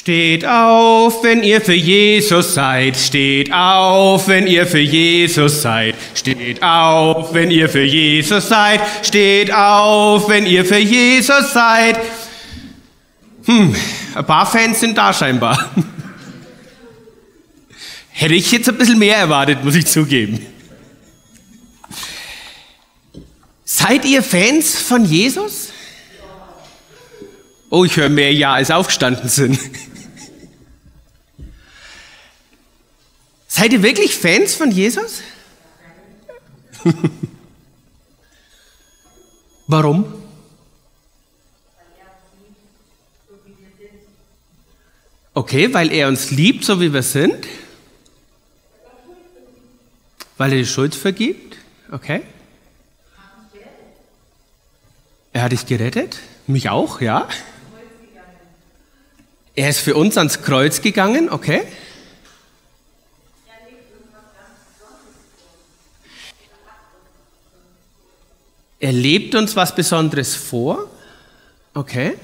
Steht auf, wenn ihr für Jesus seid. Steht auf, wenn ihr für Jesus seid. Steht auf, wenn ihr für Jesus seid. Steht auf, wenn ihr für Jesus seid. Hm, ein paar Fans sind da scheinbar. Hätte ich jetzt ein bisschen mehr erwartet, muss ich zugeben. Seid ihr Fans von Jesus? Oh, ich höre mehr Ja, als aufgestanden sind. Seid ihr wirklich Fans von Jesus? Warum? Okay, weil er uns liebt, so wie wir sind. Weil er die Schuld vergibt. Okay. Er hat dich gerettet. Mich auch, ja. Er ist für uns ans Kreuz gegangen, okay. Er lebt uns was Besonderes vor, okay.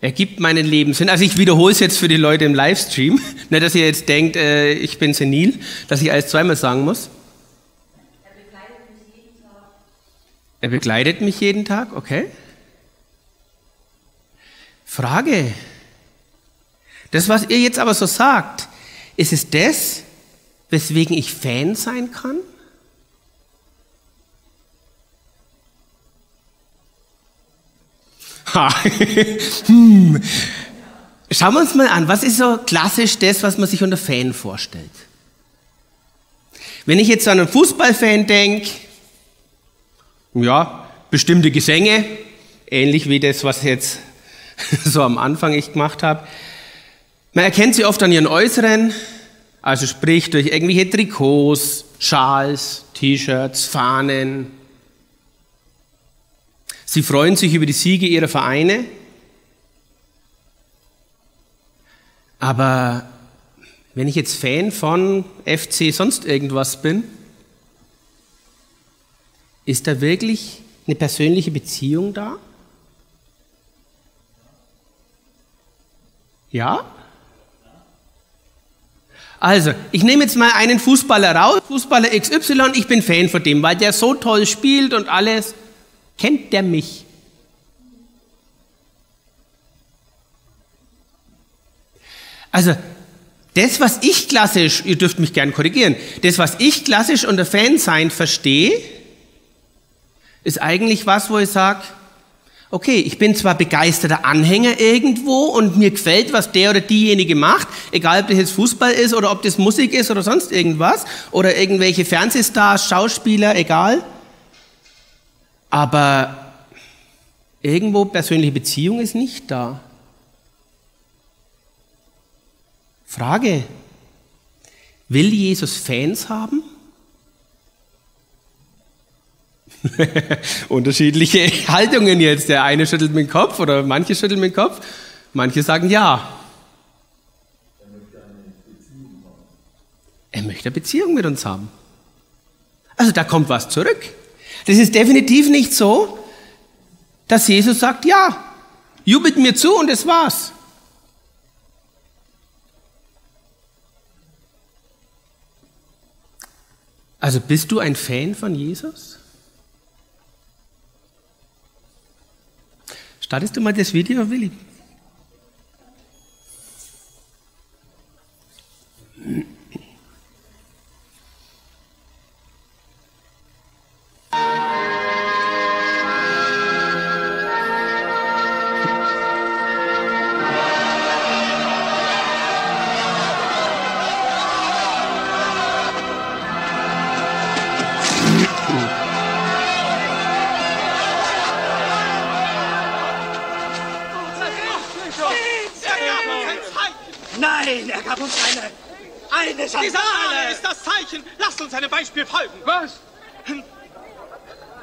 Er gibt meinen Leben Sinn. Also ich wiederhole es jetzt für die Leute im Livestream. Nicht, dass ihr jetzt denkt, äh, ich bin senil, dass ich alles zweimal sagen muss. Er begleitet mich jeden Tag, okay. Frage. Das, was ihr jetzt aber so sagt, ist es das, weswegen ich Fan sein kann? hm. Schauen wir uns mal an, was ist so klassisch das, was man sich unter Fan vorstellt? Wenn ich jetzt an einen Fußballfan denke, ja, bestimmte Gesänge, ähnlich wie das, was jetzt so am Anfang ich gemacht habe. Man erkennt sie oft an ihren Äußeren, also sprich durch irgendwelche Trikots, Schals, T-Shirts, Fahnen. Sie freuen sich über die Siege ihrer Vereine. Aber wenn ich jetzt Fan von FC sonst irgendwas bin, ist da wirklich eine persönliche Beziehung da? Ja? Also, ich nehme jetzt mal einen Fußballer raus, Fußballer XY, ich bin Fan von dem, weil der so toll spielt und alles. Kennt der mich? Also, das, was ich klassisch, ihr dürft mich gern korrigieren, das, was ich klassisch unter Fansein verstehe, ist eigentlich was, wo ich sage, okay, ich bin zwar begeisterter Anhänger irgendwo und mir gefällt, was der oder diejenige macht, egal ob das jetzt Fußball ist oder ob das Musik ist oder sonst irgendwas oder irgendwelche Fernsehstars, Schauspieler, egal. Aber irgendwo persönliche Beziehung ist nicht da. Frage, will Jesus Fans haben? Unterschiedliche Haltungen jetzt. Der eine schüttelt mit dem Kopf oder manche schütteln mit dem Kopf. Manche sagen ja. Er möchte eine Beziehung mit uns haben. Also da kommt was zurück. Das ist definitiv nicht so, dass Jesus sagt, ja, jubelt mir zu und das war's. Also bist du ein Fan von Jesus? Startest du mal das Video, Willi? Nein, Zeichen. Lasst uns einem Beispiel folgen. Was?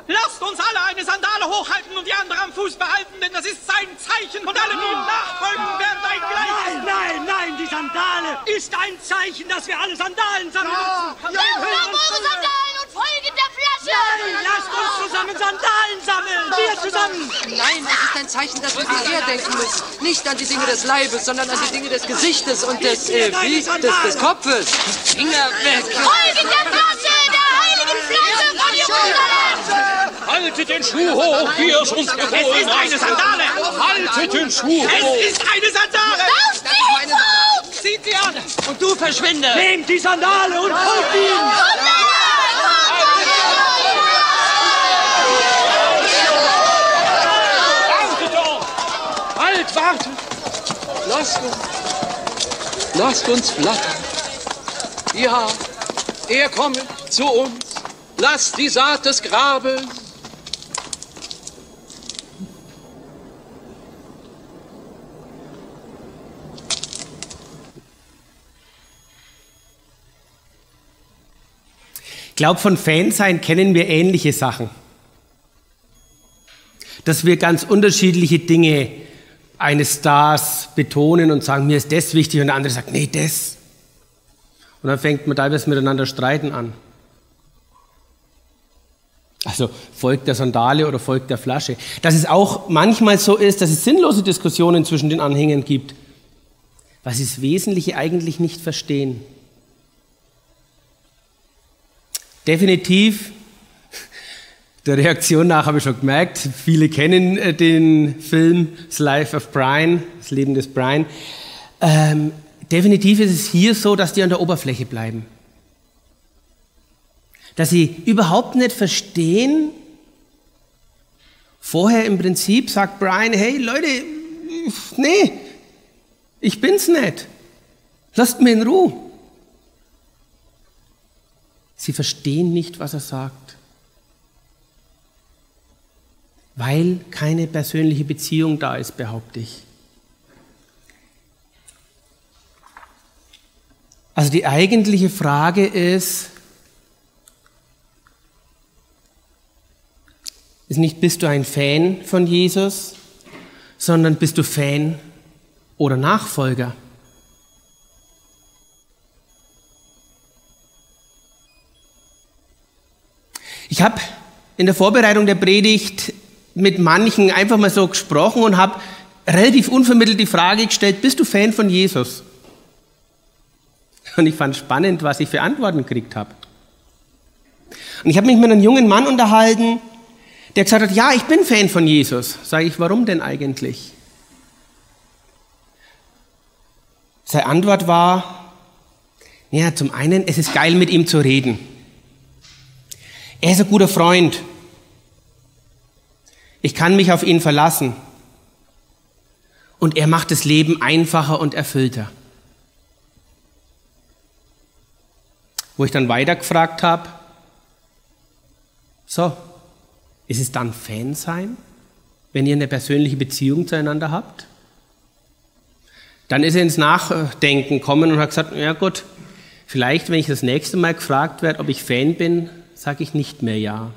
Lasst uns alle eine Sandale hochhalten und die andere am Fuß behalten, denn das ist sein Zeichen und alle, die ihm nachfolgen, werden ein gleiches. Nein, nein, nein, die Sandale ist ein Zeichen, dass wir alle Sandalen sammeln müssen. Lasst auf eure Sandalen und folget der Flasche! Lasst uns zusammen Sandalen sammeln! Wir zusammen! Nein, es ist ein Zeichen, dass wir hierher denken müssen. Nicht an die Dinge des Leibes, sondern an die Dinge des Gesichtes und des, äh, wie, des, des Kopfes. Finger weg! Folge der Flasche der heiligen Flasche von Jerusalem! Haltet den Schuh hoch, wie es uns Es befohlen ist eine Sandale! Haltet den Schuh hoch! Es ist eine Sandale! Lauf sie hoch! Zieht sie an! Und du verschwinde! Nehmt die Sandale und folgt ihm! Lasst uns, lasst uns flattern. Ja, er kommt zu uns. Lasst die Saat des Grabes Ich glaube, von Fansein kennen wir ähnliche Sachen. Dass wir ganz unterschiedliche Dinge eines Stars betonen und sagen, mir ist das wichtig und der andere sagt, nee, das. Und dann fängt man teilweise miteinander streiten an. Also folgt der Sandale oder folgt der Flasche. Dass es auch manchmal so ist, dass es sinnlose Diskussionen zwischen den Anhängern gibt, weil sie das Wesentliche eigentlich nicht verstehen. Definitiv, der Reaktion nach habe ich schon gemerkt, viele kennen äh, den Film The Life of Brian, das Leben des Brian. Ähm, definitiv ist es hier so, dass die an der Oberfläche bleiben. Dass sie überhaupt nicht verstehen, vorher im Prinzip sagt Brian, hey Leute, nee, ich bin's nicht. Lasst mir in Ruhe. Sie verstehen nicht, was er sagt, weil keine persönliche Beziehung da ist, behaupte ich. Also die eigentliche Frage ist, ist nicht, bist du ein Fan von Jesus, sondern bist du Fan oder Nachfolger? Ich habe in der Vorbereitung der Predigt mit manchen einfach mal so gesprochen und habe relativ unvermittelt die Frage gestellt, bist du Fan von Jesus? Und ich fand spannend, was ich für Antworten gekriegt habe. Und ich habe mich mit einem jungen Mann unterhalten, der gesagt hat, ja, ich bin Fan von Jesus. Sage ich, warum denn eigentlich? Seine Antwort war, ja, zum einen, es ist geil, mit ihm zu reden. Er ist ein guter Freund. Ich kann mich auf ihn verlassen. Und er macht das Leben einfacher und erfüllter. Wo ich dann weitergefragt habe, so, ist es dann Fan sein, wenn ihr eine persönliche Beziehung zueinander habt? Dann ist er ins Nachdenken gekommen und hat gesagt, ja gut, vielleicht, wenn ich das nächste Mal gefragt werde, ob ich Fan bin, sage ich nicht mehr ja.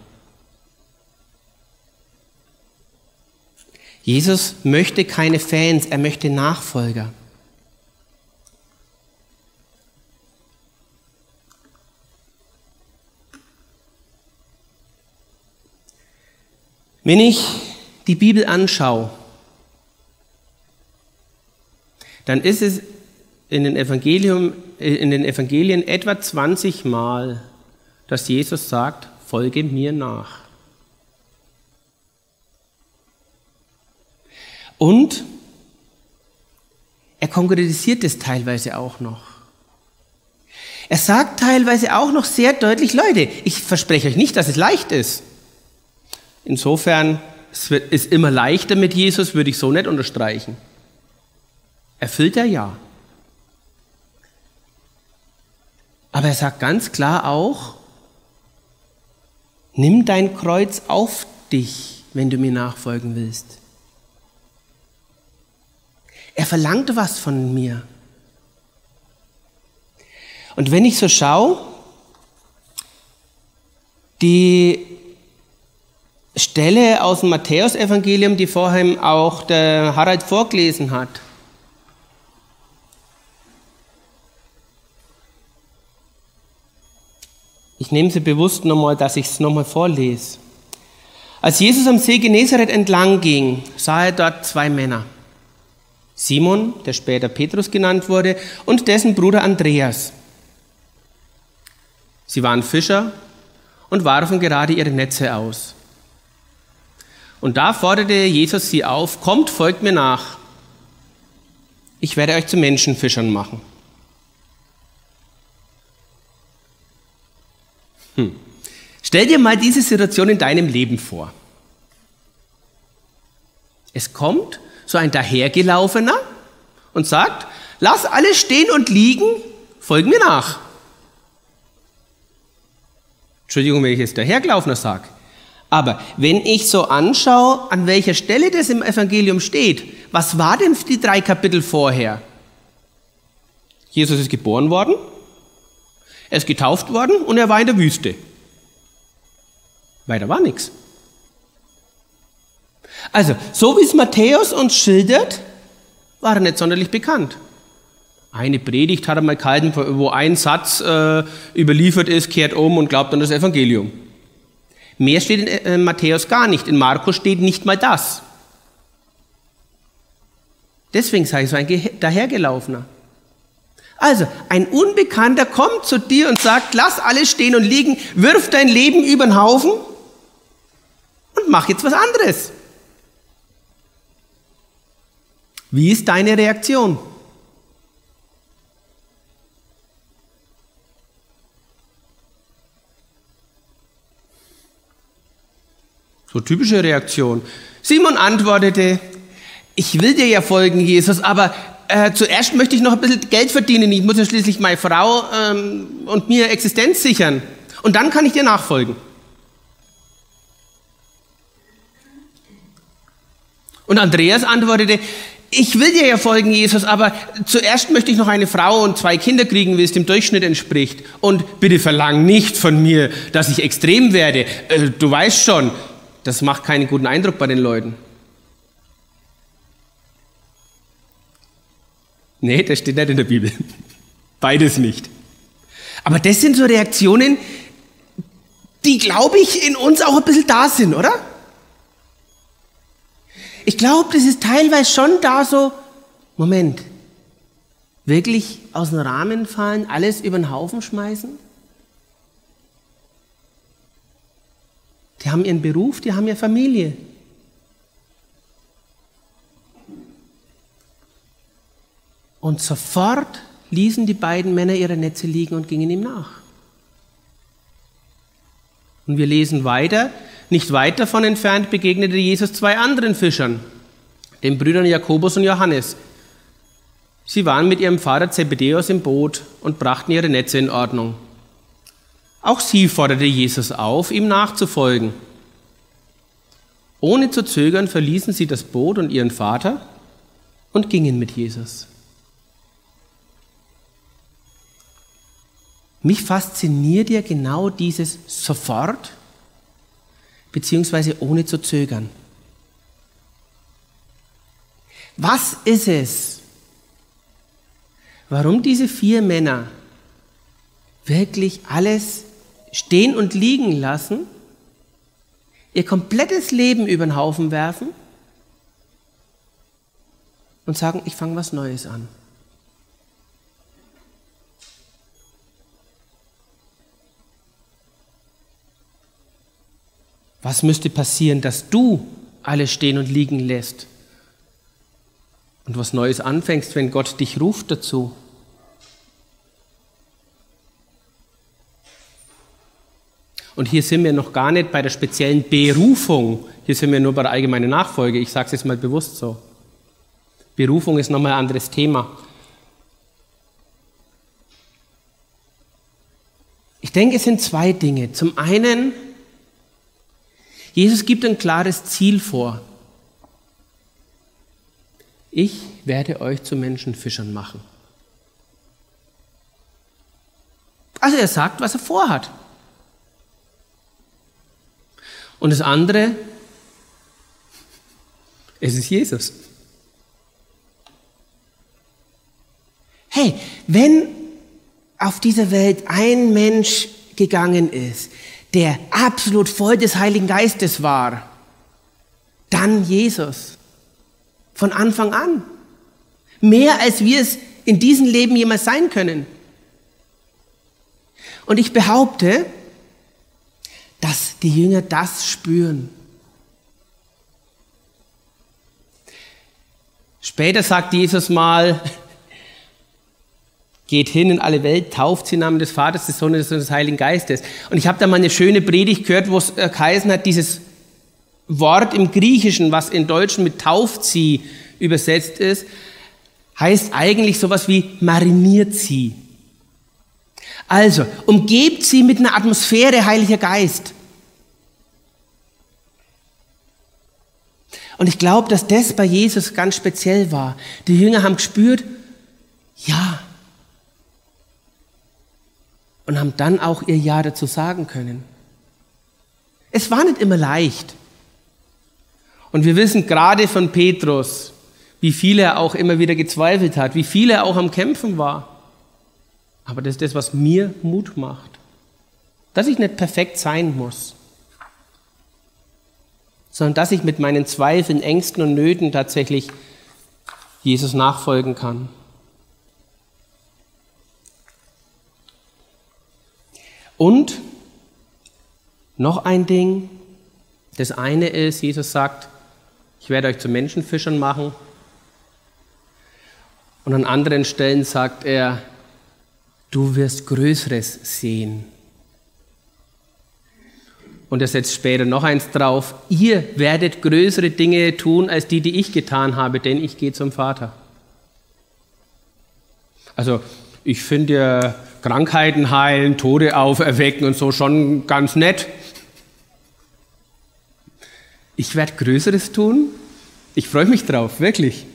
Jesus möchte keine Fans, er möchte Nachfolger. Wenn ich die Bibel anschaue, dann ist es in den, Evangelium, in den Evangelien etwa 20 Mal, dass Jesus sagt, folge mir nach. Und er konkretisiert es teilweise auch noch. Er sagt teilweise auch noch sehr deutlich, Leute, ich verspreche euch nicht, dass es leicht ist. Insofern, es ist immer leichter mit Jesus, würde ich so nicht unterstreichen. Erfüllt er ja. Aber er sagt ganz klar auch, nimm dein Kreuz auf dich, wenn du mir nachfolgen willst. Er verlangt was von mir. Und wenn ich so schaue, die Stelle aus dem Matthäusevangelium, die vorhin auch der Harald vorgelesen hat, Ich nehme sie bewusst nochmal, dass ich es nochmal vorlese. Als Jesus am See Genezareth entlang ging, sah er dort zwei Männer. Simon, der später Petrus genannt wurde, und dessen Bruder Andreas. Sie waren Fischer und warfen gerade ihre Netze aus. Und da forderte Jesus sie auf, kommt, folgt mir nach. Ich werde euch zu Menschenfischern machen. Hm. Stell dir mal diese Situation in deinem Leben vor. Es kommt so ein dahergelaufener und sagt, lass alles stehen und liegen, folg mir nach. Entschuldigung, wenn ich jetzt dahergelaufener sage. Aber wenn ich so anschaue, an welcher Stelle das im Evangelium steht, was war denn die drei Kapitel vorher? Jesus ist geboren worden, er ist getauft worden und er war in der Wüste. Weiter war nichts. Also, so wie es Matthäus uns schildert, war er nicht sonderlich bekannt. Eine Predigt hat er mal gehalten, wo ein Satz äh, überliefert ist, kehrt um und glaubt an das Evangelium. Mehr steht in äh, Matthäus gar nicht. In Markus steht nicht mal das. Deswegen sage ich so ein dahergelaufener. Also, ein Unbekannter kommt zu dir und sagt, lass alles stehen und liegen, wirf dein Leben über den Haufen und mach jetzt was anderes. Wie ist deine Reaktion? So typische Reaktion. Simon antwortete, ich will dir ja folgen, Jesus, aber äh, zuerst möchte ich noch ein bisschen Geld verdienen. Ich muss ja schließlich meine Frau ähm, und mir Existenz sichern. Und dann kann ich dir nachfolgen. Und Andreas antwortete, ich will dir ja folgen, Jesus, aber zuerst möchte ich noch eine Frau und zwei Kinder kriegen, wie es dem Durchschnitt entspricht. Und bitte verlang nicht von mir, dass ich extrem werde. Äh, du weißt schon, das macht keinen guten Eindruck bei den Leuten. Nee, das steht nicht in der Bibel. Beides nicht. Aber das sind so Reaktionen, die, glaube ich, in uns auch ein bisschen da sind, oder? Ich glaube, das ist teilweise schon da so, Moment, wirklich aus dem Rahmen fallen, alles über den Haufen schmeißen? Die haben ihren Beruf, die haben ihre Familie. Und sofort ließen die beiden Männer ihre Netze liegen und gingen ihm nach. Und wir lesen weiter, nicht weit davon entfernt begegnete Jesus zwei anderen Fischern, den Brüdern Jakobus und Johannes. Sie waren mit ihrem Vater Zebedeus im Boot und brachten ihre Netze in Ordnung. Auch sie forderte Jesus auf, ihm nachzufolgen. Ohne zu zögern verließen sie das Boot und ihren Vater und gingen mit Jesus. Mich fasziniert ja genau dieses sofort beziehungsweise ohne zu zögern. Was ist es, warum diese vier Männer wirklich alles stehen und liegen lassen, ihr komplettes Leben über den Haufen werfen und sagen, ich fange was Neues an. Was müsste passieren, dass du alles stehen und liegen lässt und was Neues anfängst, wenn Gott dich ruft dazu? Und hier sind wir noch gar nicht bei der speziellen Berufung, hier sind wir nur bei der allgemeinen Nachfolge. Ich sage es jetzt mal bewusst so. Berufung ist nochmal ein anderes Thema. Ich denke, es sind zwei Dinge. Zum einen Jesus gibt ein klares Ziel vor. Ich werde euch zu Menschenfischern machen. Also er sagt, was er vorhat. Und das andere, es ist Jesus. Hey, wenn auf dieser Welt ein Mensch gegangen ist, der absolut voll des Heiligen Geistes war, dann Jesus. Von Anfang an. Mehr als wir es in diesem Leben jemals sein können. Und ich behaupte, dass die Jünger das spüren. Später sagt Jesus mal, geht hin in alle Welt, tauft sie im Namen des Vaters, des Sohnes und des Heiligen Geistes. Und ich habe da mal eine schöne Predigt gehört, wo es äh, geheißen hat, dieses Wort im Griechischen, was in Deutschen mit tauft sie übersetzt ist, heißt eigentlich sowas wie mariniert sie. Also, umgebt sie mit einer Atmosphäre Heiliger Geist. Und ich glaube, dass das bei Jesus ganz speziell war. Die Jünger haben gespürt, ja. Und haben dann auch ihr Ja dazu sagen können. Es war nicht immer leicht. Und wir wissen gerade von Petrus, wie viel er auch immer wieder gezweifelt hat, wie viel er auch am Kämpfen war. Aber das ist das, was mir Mut macht. Dass ich nicht perfekt sein muss, sondern dass ich mit meinen Zweifeln, Ängsten und Nöten tatsächlich Jesus nachfolgen kann. Und noch ein Ding. Das eine ist, Jesus sagt, ich werde euch zu Menschenfischern machen. Und an anderen Stellen sagt er, du wirst Größeres sehen. Und er setzt später noch eins drauf, ihr werdet größere Dinge tun als die, die ich getan habe, denn ich gehe zum Vater. Also ich finde ja Krankheiten heilen, Tode auferwecken und so schon ganz nett. Ich werde Größeres tun. Ich freue mich drauf, wirklich.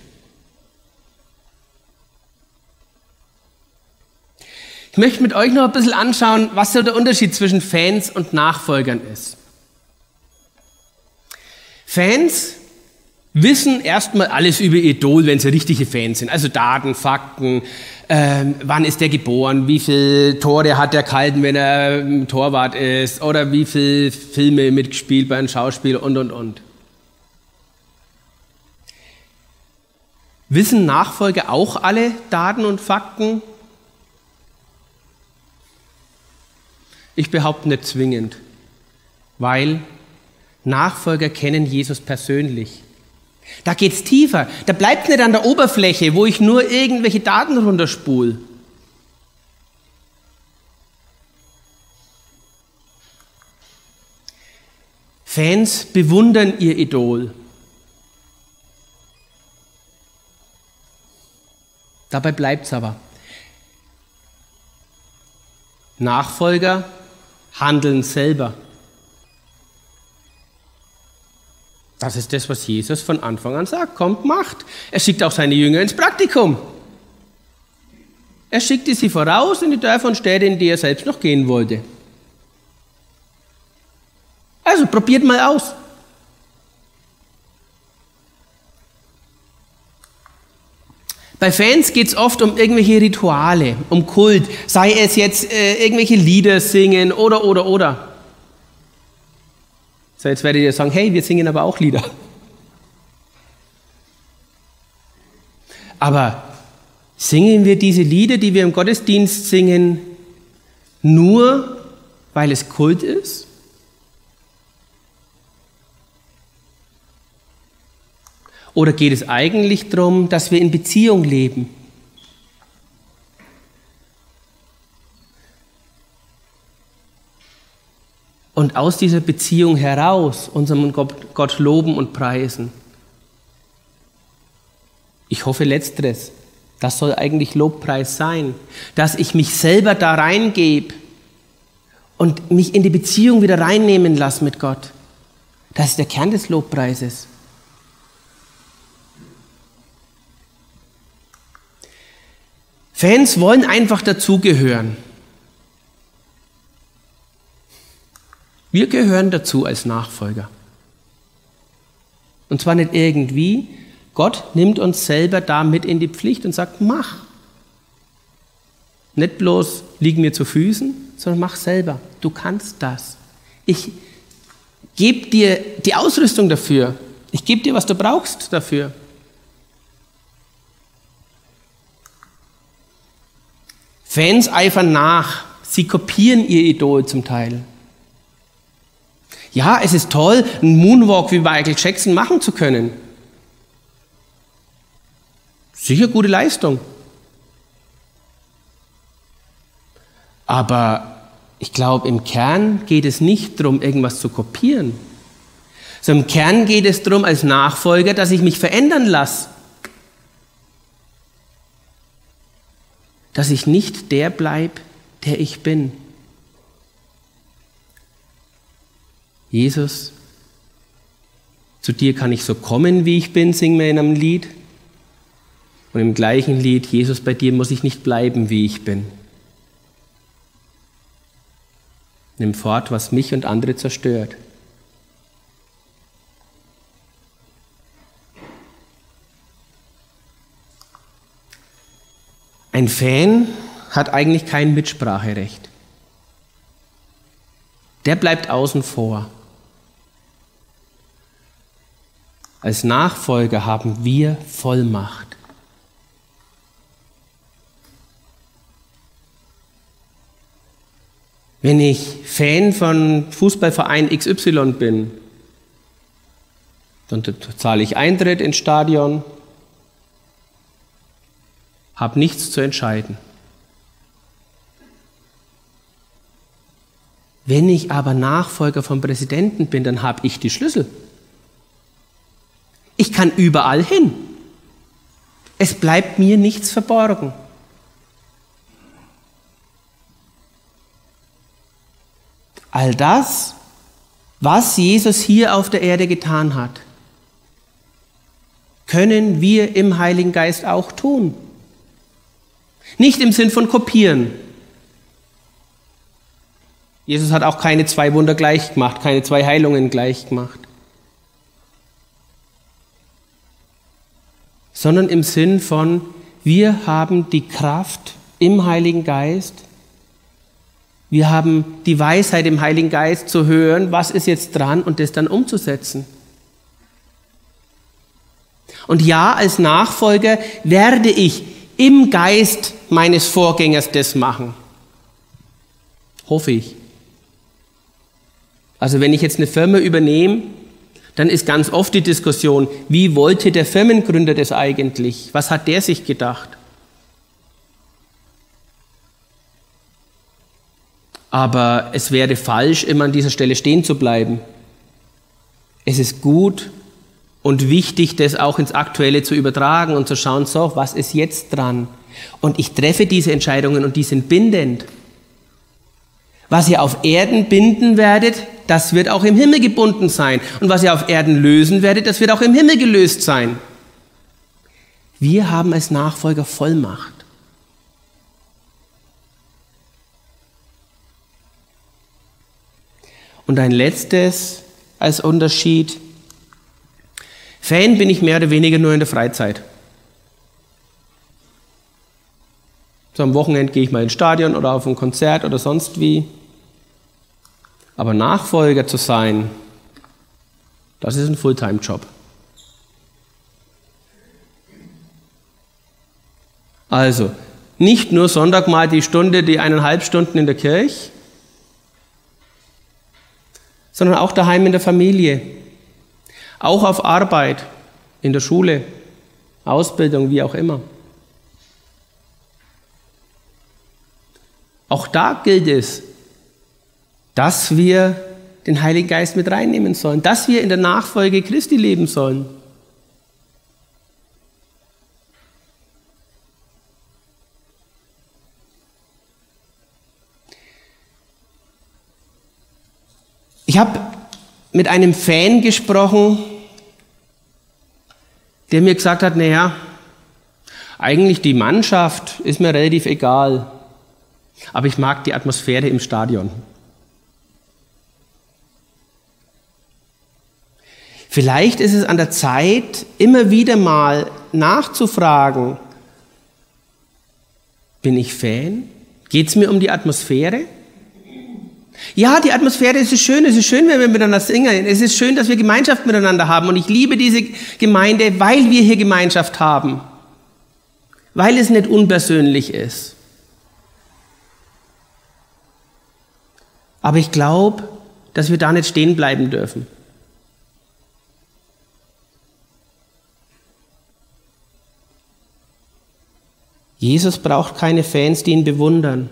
Ich möchte mit euch noch ein bisschen anschauen, was so der Unterschied zwischen Fans und Nachfolgern ist. Fans wissen erstmal alles über Idol, wenn sie richtige Fans sind. Also Daten, Fakten, ähm, wann ist der geboren, wie viele Tore hat der gehalten, wenn er Torwart ist, oder wie viele Filme mitgespielt bei einem Schauspieler und, und, und. Wissen Nachfolger auch alle Daten und Fakten? Ich behaupte nicht zwingend, weil Nachfolger kennen Jesus persönlich. Da geht es tiefer. Da bleibt nicht an der Oberfläche, wo ich nur irgendwelche Daten runterspule. Fans bewundern ihr Idol. Dabei bleibt es aber. Nachfolger handeln selber. Das ist das, was Jesus von Anfang an sagt. Kommt, macht. Er schickt auch seine Jünger ins Praktikum. Er schickte sie voraus in die Dörfer und Städte, in die er selbst noch gehen wollte. Also probiert mal aus. Bei Fans geht es oft um irgendwelche Rituale, um Kult, sei es jetzt äh, irgendwelche Lieder singen oder, oder, oder. So, jetzt werdet ihr sagen, hey, wir singen aber auch Lieder. Aber singen wir diese Lieder, die wir im Gottesdienst singen, nur weil es Kult ist? Oder geht es eigentlich darum, dass wir in Beziehung leben? Und aus dieser Beziehung heraus unseren Gott loben und preisen. Ich hoffe letzteres. Das soll eigentlich Lobpreis sein, dass ich mich selber da reingebe und mich in die Beziehung wieder reinnehmen lasse mit Gott. Das ist der Kern des Lobpreises. Fans wollen einfach dazugehören. Wir gehören dazu als Nachfolger. Und zwar nicht irgendwie. Gott nimmt uns selber da mit in die Pflicht und sagt, mach. Nicht bloß liegen mir zu Füßen, sondern mach selber. Du kannst das. Ich gebe dir die Ausrüstung dafür. Ich gebe dir, was du brauchst dafür. Fans eifern nach. Sie kopieren ihr Idol zum Teil. Ja, es ist toll, einen Moonwalk wie Michael Jackson machen zu können. Sicher gute Leistung. Aber ich glaube, im Kern geht es nicht darum, irgendwas zu kopieren. Sondern im Kern geht es darum, als Nachfolger, dass ich mich verändern lasse. Dass ich nicht der bleibe, der ich bin. Jesus, zu dir kann ich so kommen, wie ich bin, singen wir in einem Lied. Und im gleichen Lied, Jesus, bei dir muss ich nicht bleiben, wie ich bin. Nimm fort, was mich und andere zerstört. Ein Fan hat eigentlich kein Mitspracherecht. Der bleibt außen vor. Als Nachfolger haben wir Vollmacht. Wenn ich Fan von Fußballverein XY bin, dann zahle ich Eintritt ins Stadion, habe nichts zu entscheiden. Wenn ich aber Nachfolger vom Präsidenten bin, dann habe ich die Schlüssel. Ich kann überall hin. Es bleibt mir nichts verborgen. All das, was Jesus hier auf der Erde getan hat, können wir im Heiligen Geist auch tun. Nicht im Sinn von kopieren. Jesus hat auch keine zwei Wunder gleich gemacht, keine zwei Heilungen gleich gemacht. Sondern im Sinn von, wir haben die Kraft im Heiligen Geist, wir haben die Weisheit im Heiligen Geist zu hören, was ist jetzt dran und das dann umzusetzen. Und ja, als Nachfolger werde ich im Geist meines Vorgängers das machen. Hoffe ich. Also wenn ich jetzt eine Firma übernehme, dann ist ganz oft die Diskussion, wie wollte der Firmengründer das eigentlich? Was hat der sich gedacht? Aber es wäre falsch, immer an dieser Stelle stehen zu bleiben. Es ist gut und wichtig, das auch ins Aktuelle zu übertragen und zu schauen, so, was ist jetzt dran? Und ich treffe diese Entscheidungen und die sind bindend. Was ihr auf Erden binden werdet, das wird auch im Himmel gebunden sein. Und was ihr auf Erden lösen werdet, das wird auch im Himmel gelöst sein. Wir haben als Nachfolger Vollmacht. Und ein letztes als Unterschied. Fan bin ich mehr oder weniger nur in der Freizeit. So am Wochenende gehe ich mal ins Stadion oder auf ein Konzert oder sonst wie. Aber Nachfolger zu sein, das ist ein Fulltime-Job. Also, nicht nur Sonntag mal die Stunde, die eineinhalb Stunden in der Kirche, sondern auch daheim in der Familie, auch auf Arbeit, in der Schule, Ausbildung, wie auch immer. Auch da gilt es, dass wir den Heiligen Geist mit reinnehmen sollen, dass wir in der Nachfolge Christi leben sollen. Ich habe mit einem Fan gesprochen, der mir gesagt hat, naja, eigentlich die Mannschaft ist mir relativ egal, aber ich mag die Atmosphäre im Stadion. Vielleicht ist es an der Zeit, immer wieder mal nachzufragen, bin ich Fan? Geht es mir um die Atmosphäre? Ja, die Atmosphäre ist schön, es ist schön, wenn wir miteinander singen, es ist schön, dass wir Gemeinschaft miteinander haben und ich liebe diese Gemeinde, weil wir hier Gemeinschaft haben, weil es nicht unpersönlich ist. Aber ich glaube, dass wir da nicht stehen bleiben dürfen. Jesus braucht keine Fans, die ihn bewundern,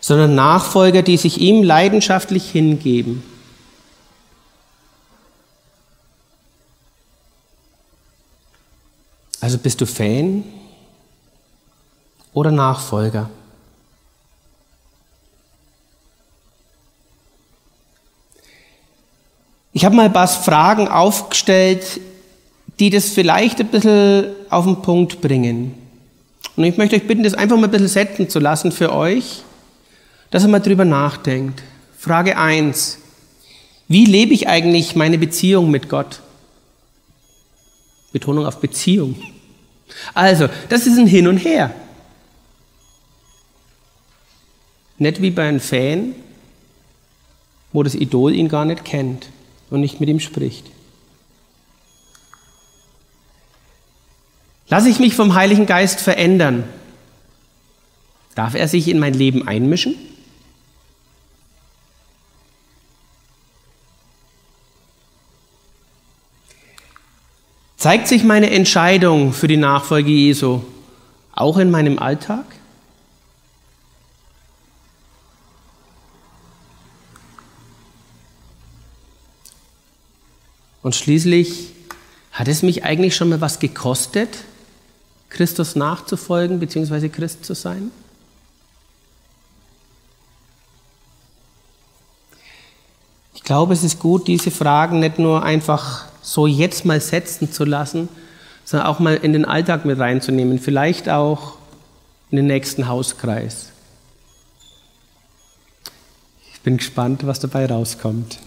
sondern Nachfolger, die sich ihm leidenschaftlich hingeben. Also bist du Fan oder Nachfolger? Ich habe mal ein paar Fragen aufgestellt, die das vielleicht ein bisschen auf den Punkt bringen. Und ich möchte euch bitten, das einfach mal ein bisschen setzen zu lassen für euch, dass ihr mal drüber nachdenkt. Frage 1. Wie lebe ich eigentlich meine Beziehung mit Gott? Betonung auf Beziehung. Also, das ist ein Hin und Her. Nicht wie bei einem Fan, wo das Idol ihn gar nicht kennt und nicht mit ihm spricht. Lasse ich mich vom Heiligen Geist verändern? Darf er sich in mein Leben einmischen? Zeigt sich meine Entscheidung für die Nachfolge Jesu auch in meinem Alltag? Und schließlich, hat es mich eigentlich schon mal was gekostet, Christus nachzufolgen bzw. Christ zu sein? Ich glaube, es ist gut, diese Fragen nicht nur einfach so jetzt mal setzen zu lassen, sondern auch mal in den Alltag mit reinzunehmen, vielleicht auch in den nächsten Hauskreis. Ich bin gespannt, was dabei rauskommt.